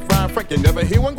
Frank. You never hear one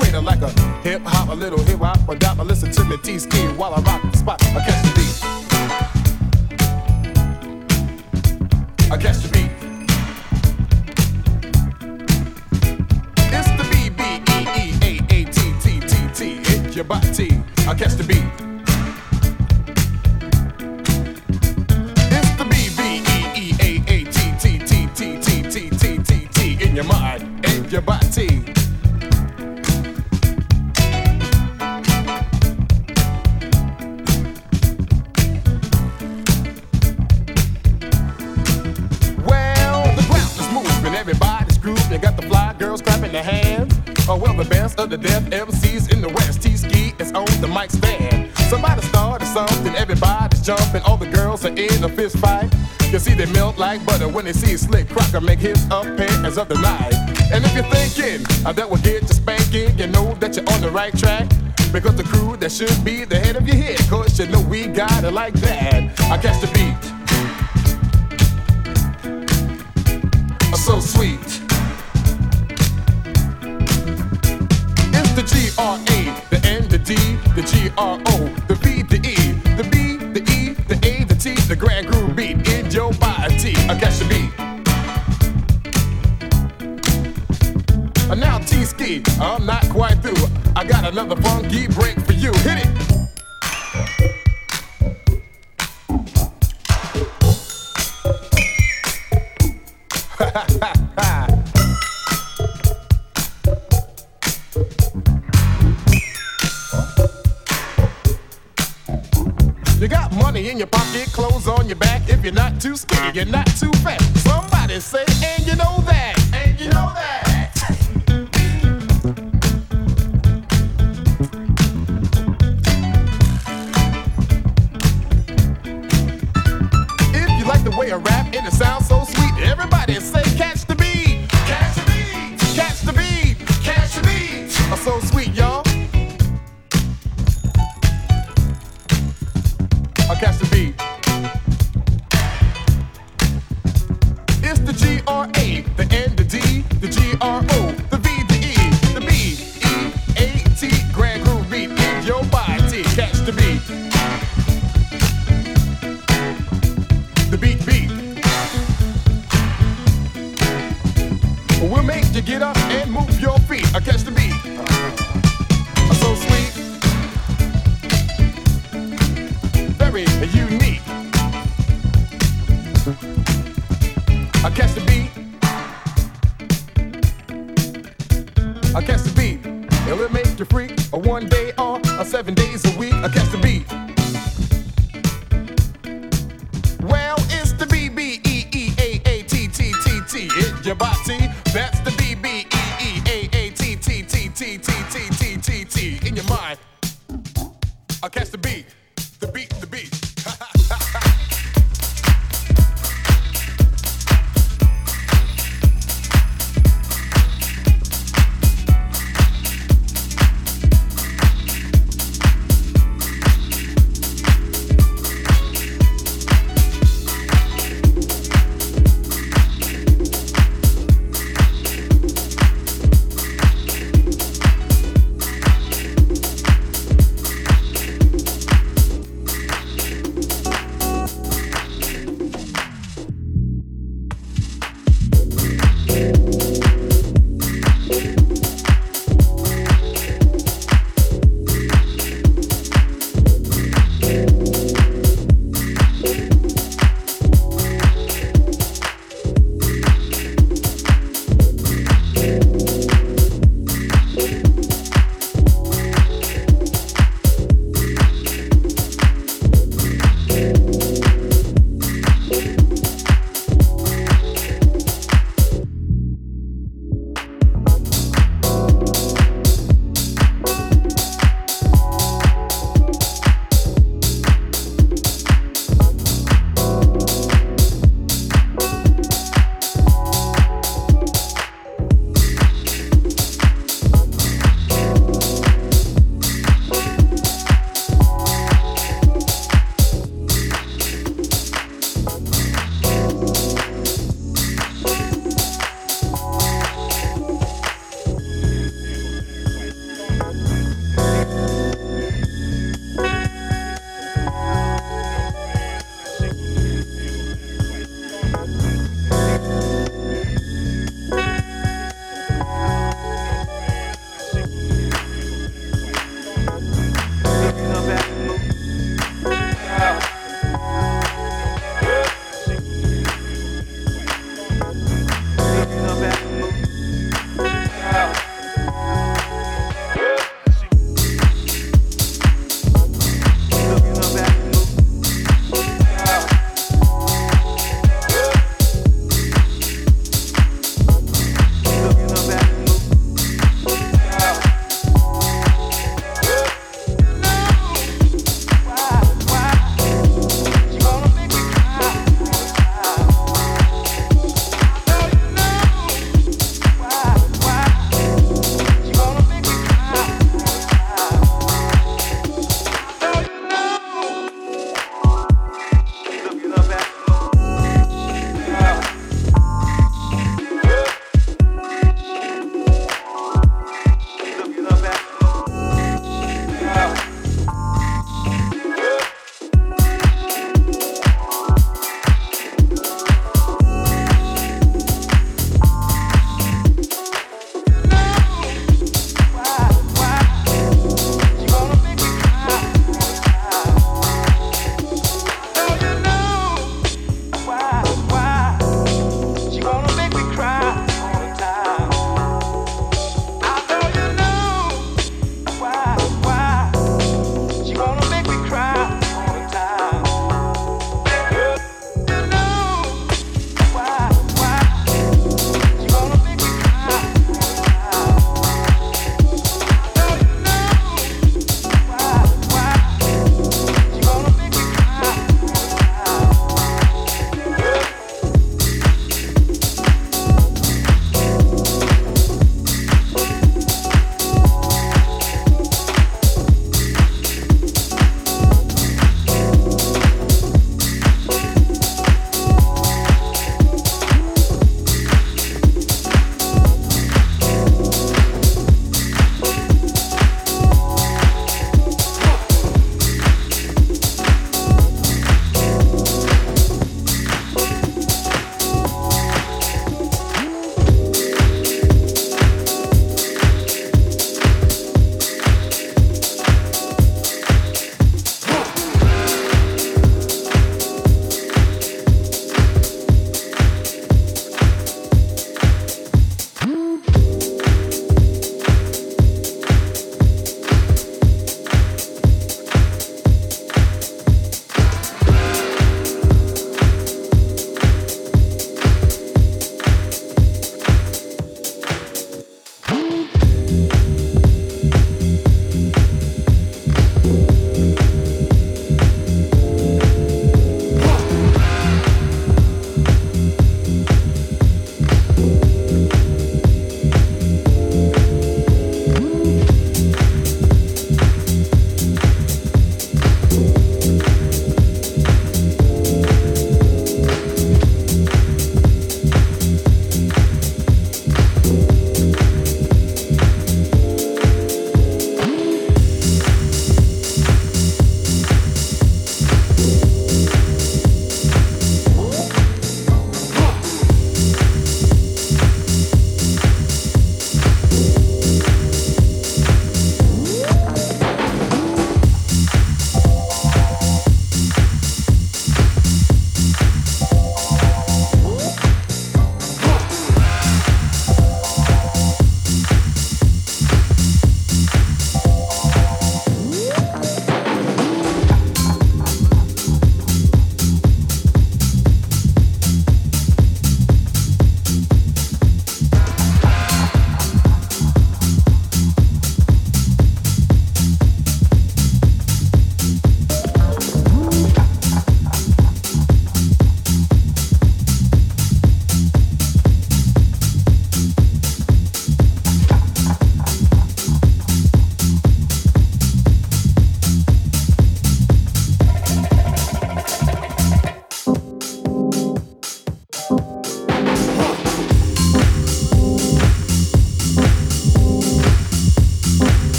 right track. Because the crew that should be the head of your head, cause you know we got it like that. I catch the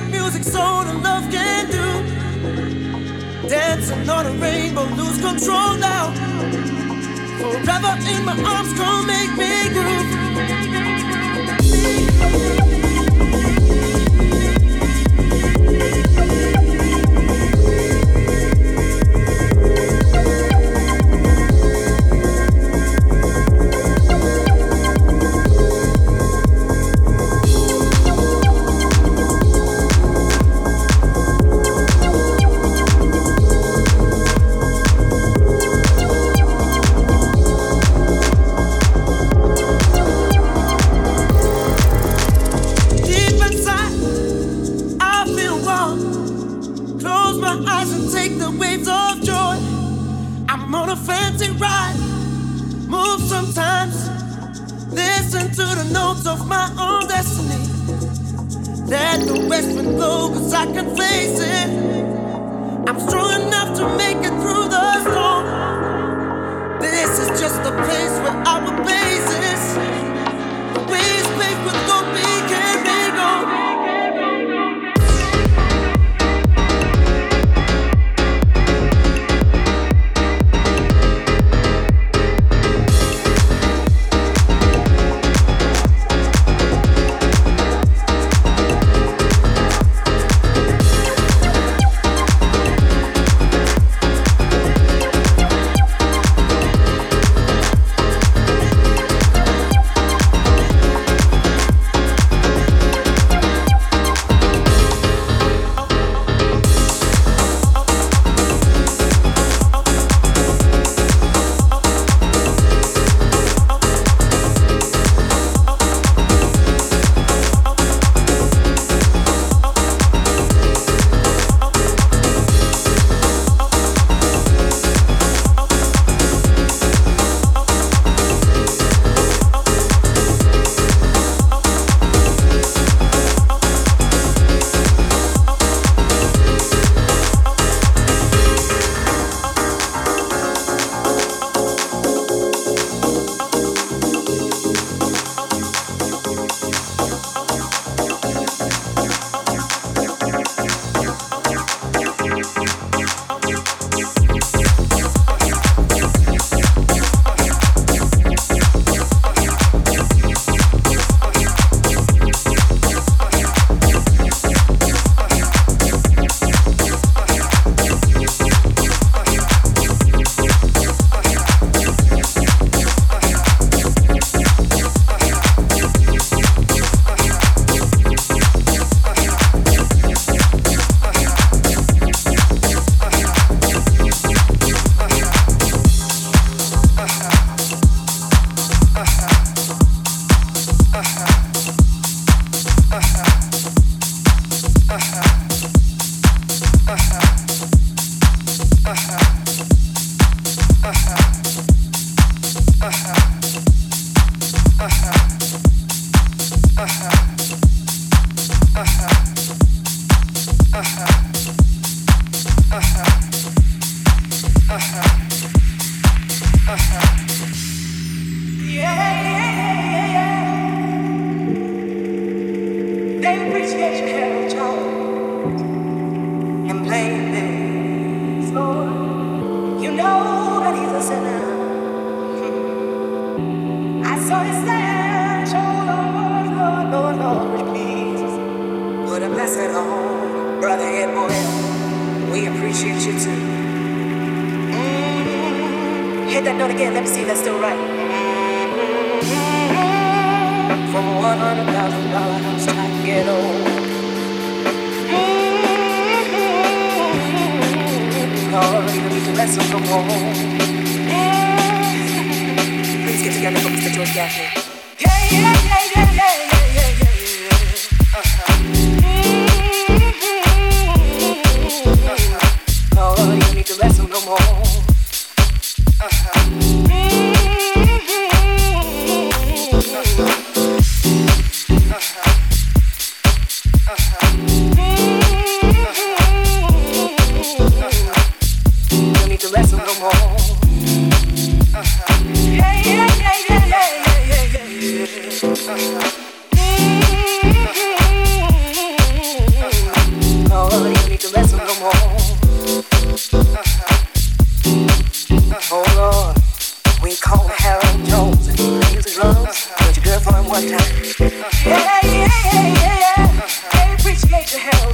got music soul and love can do. Dancing on a rainbow, lose control now. Forever in my arms, come make me groove.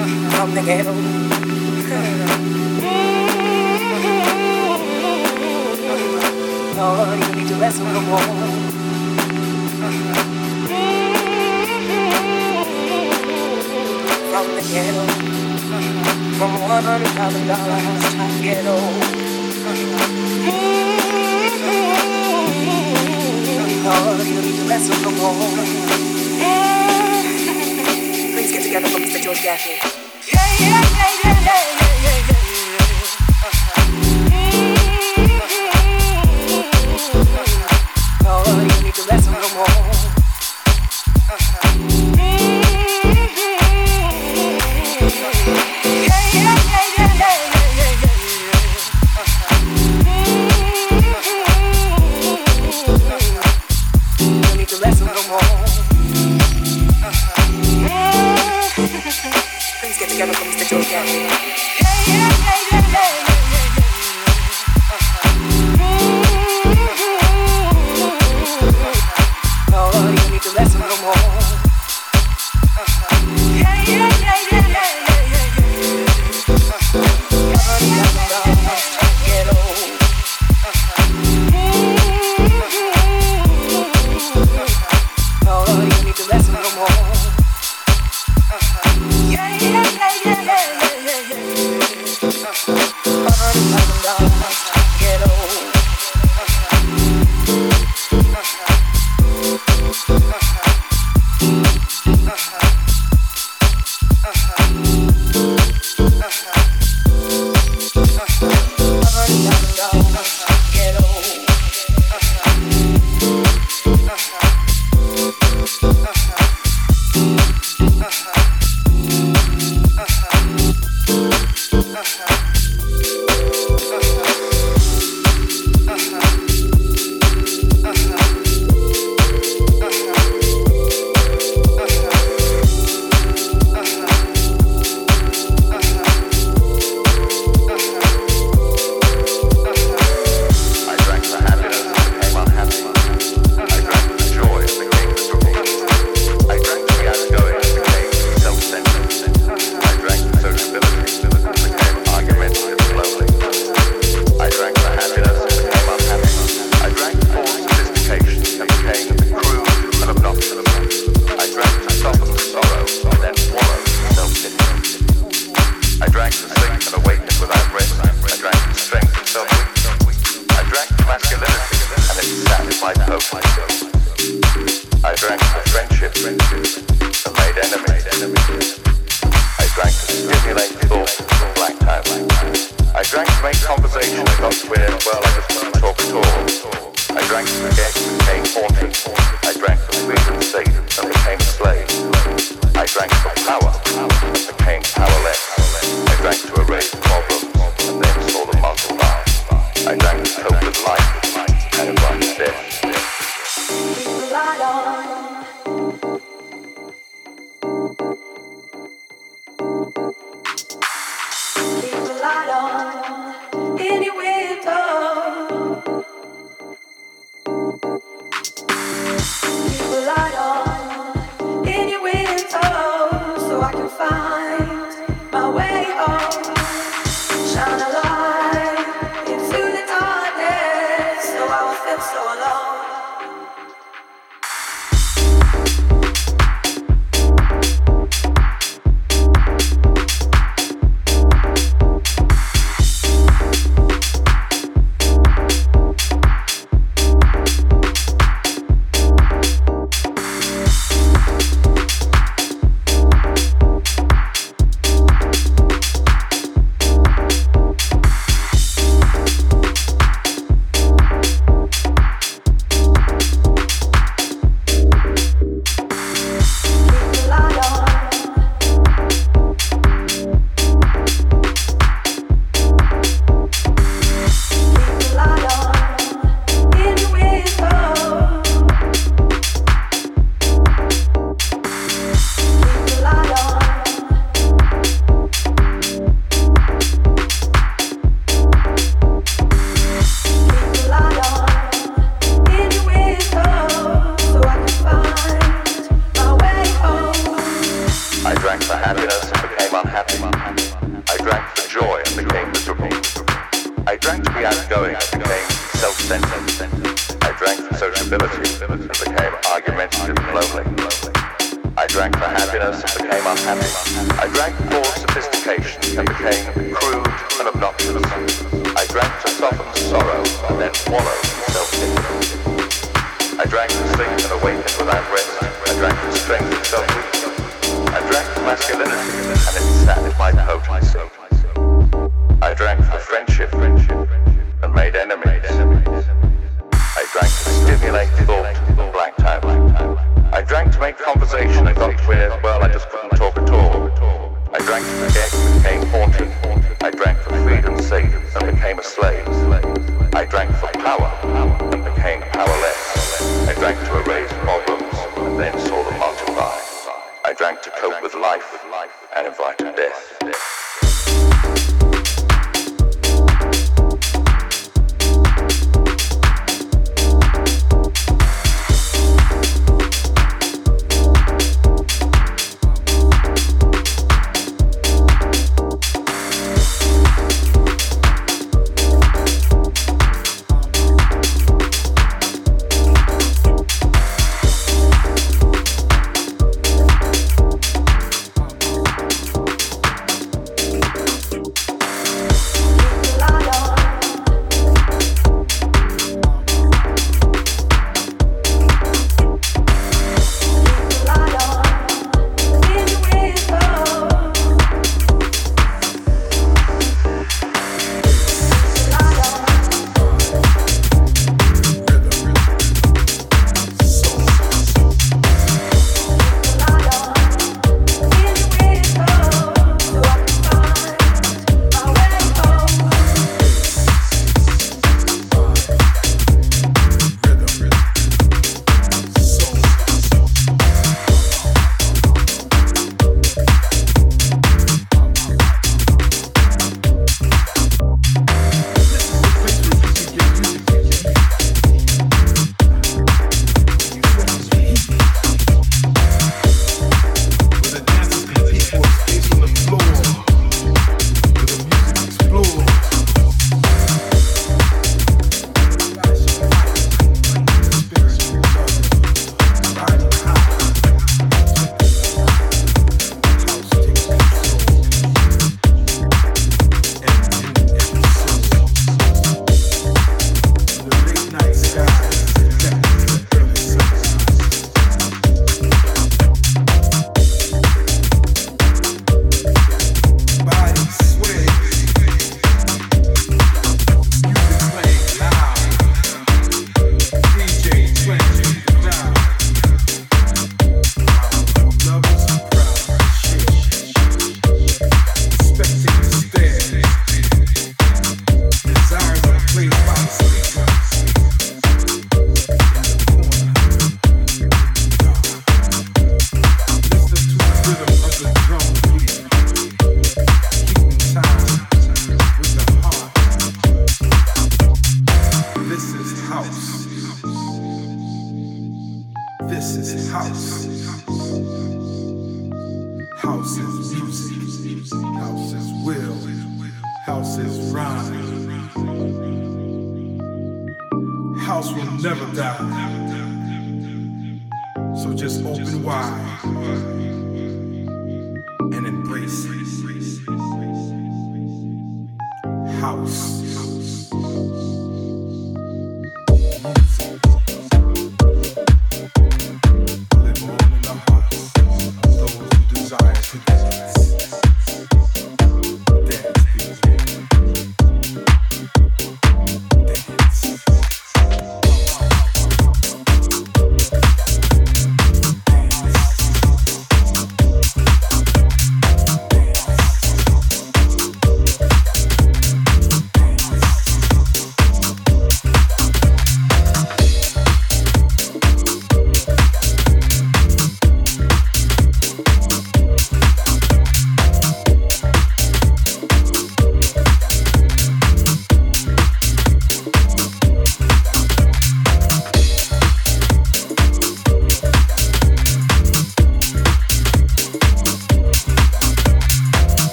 from the ghetto. no, you need to wrestle the more. From the ghetto, from one hundred thousand dollars to ghetto. Lord, you need to wrestle the more together for Mr. George Gaffney. Yeah, yeah, yeah, yeah, yeah.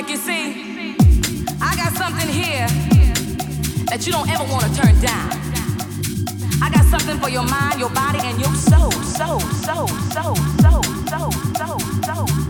like, you see, I got something here that you don't ever want to turn down. I got something for your mind, your body, and your soul, soul, soul, soul, soul, soul, soul, soul.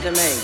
To me.